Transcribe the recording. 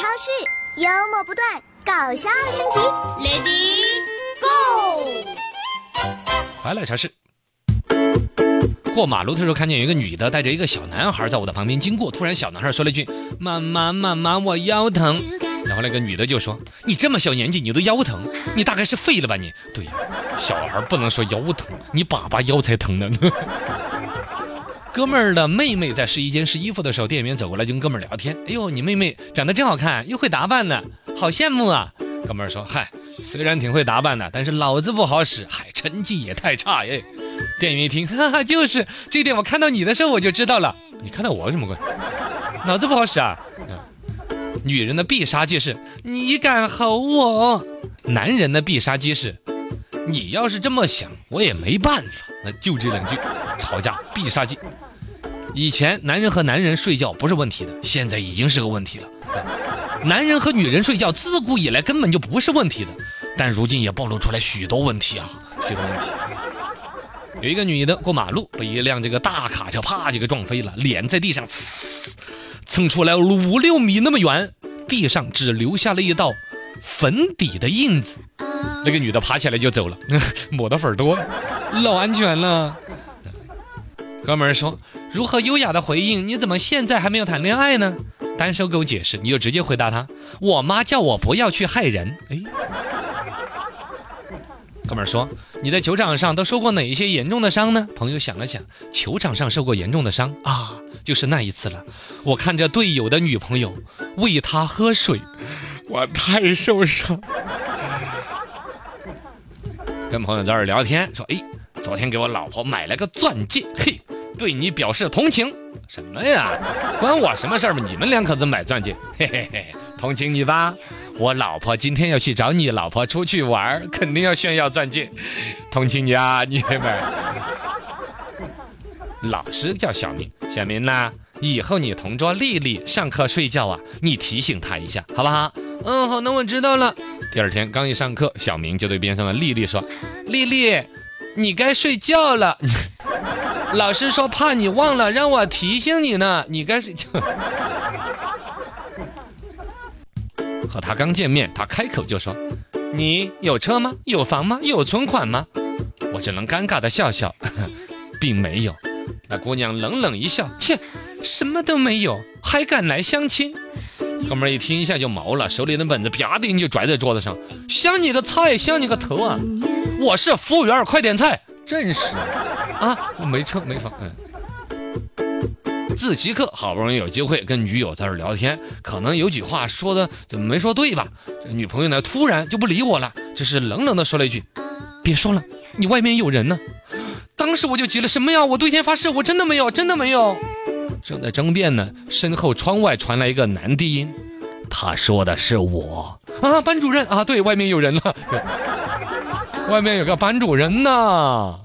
超市，幽默不断，搞笑升级。Ready Go！快乐超市。过马路的时候，看见有一个女的带着一个小男孩在我的旁边经过，突然小男孩说了一句：“妈妈，妈妈，我腰疼。”然后那个女的就说：“你这么小年纪，你都腰疼，你大概是废了吧你？”对呀，小孩不能说腰疼，你爸爸腰才疼呢。哥们儿的妹妹在试衣间试衣服的时候，店员走过来就跟哥们儿聊天：“哎呦，你妹妹长得真好看，又会打扮呢，好羡慕啊！”哥们儿说：“嗨，虽然挺会打扮的，但是脑子不好使，嗨，成绩也太差耶。”店员一听，哈哈，就是这点，我看到你的时候我就知道了。你看到我什么鬼？脑子不好使啊？女人的必杀技是你敢吼我，男人的必杀技是你要是这么想，我也没办法。那就这两句，吵架必杀技。以前男人和男人睡觉不是问题的，现在已经是个问题了。男人和女人睡觉自古以来根本就不是问题的，但如今也暴露出来许多问题啊，许多问题。有一个女的过马路，被一辆这个大卡车啪就给撞飞了，脸在地上呲蹭出来五六米那么远，地上只留下了一道粉底的印子。那个女的爬起来就走了，抹的粉儿多，老安全了。哥们儿说：“如何优雅的回应？你怎么现在还没有谈恋爱呢？”单手狗解释，你就直接回答他：“我妈叫我不要去害人。”哎，哥们儿说：“你在球场上都受过哪一些严重的伤呢？”朋友想了想，球场上受过严重的伤啊，就是那一次了。我看着队友的女朋友喂他喝水，我太受伤。跟朋友在这儿聊天，说：“哎，昨天给我老婆买了个钻戒，嘿，对你表示同情。什么呀？关我什么事儿嘛？你们两口子买钻戒，嘿嘿嘿，同情你吧。我老婆今天要去找你老婆出去玩儿，肯定要炫耀钻戒，同情你啊，你们。老师叫小明，小明呐，以后你同桌丽丽上课睡觉啊，你提醒她一下，好不好？嗯，好，那我知道了。第二天刚一上课，小明就对边上的丽丽说：“丽丽，你该睡觉了。老师说怕你忘了，让我提醒你呢。你该睡觉。”和他刚见面，他开口就说：“你有车吗？有房吗？有存款吗？”我只能尴尬的笑笑，并没有。那姑娘冷冷一笑：“切，什么都没有，还敢来相亲？”哥们儿一听一下就毛了，手里的本子啪的就拽在桌子上，香你个菜，香你个头啊！我是服务员，快点菜！真是啊，没车没房，嗯。自习课好不容易有机会跟女友在这聊天，可能有句话说的怎么没说对吧？这女朋友呢突然就不理我了，只是冷冷的说了一句：“别说了，你外面有人呢。”当时我就急了，什么呀？我对天发誓，我真的没有，真的没有。正在争辩呢，身后窗外传来一个男低音，他说的是我啊，班主任啊，对，外面有人了，外面有个班主任呢。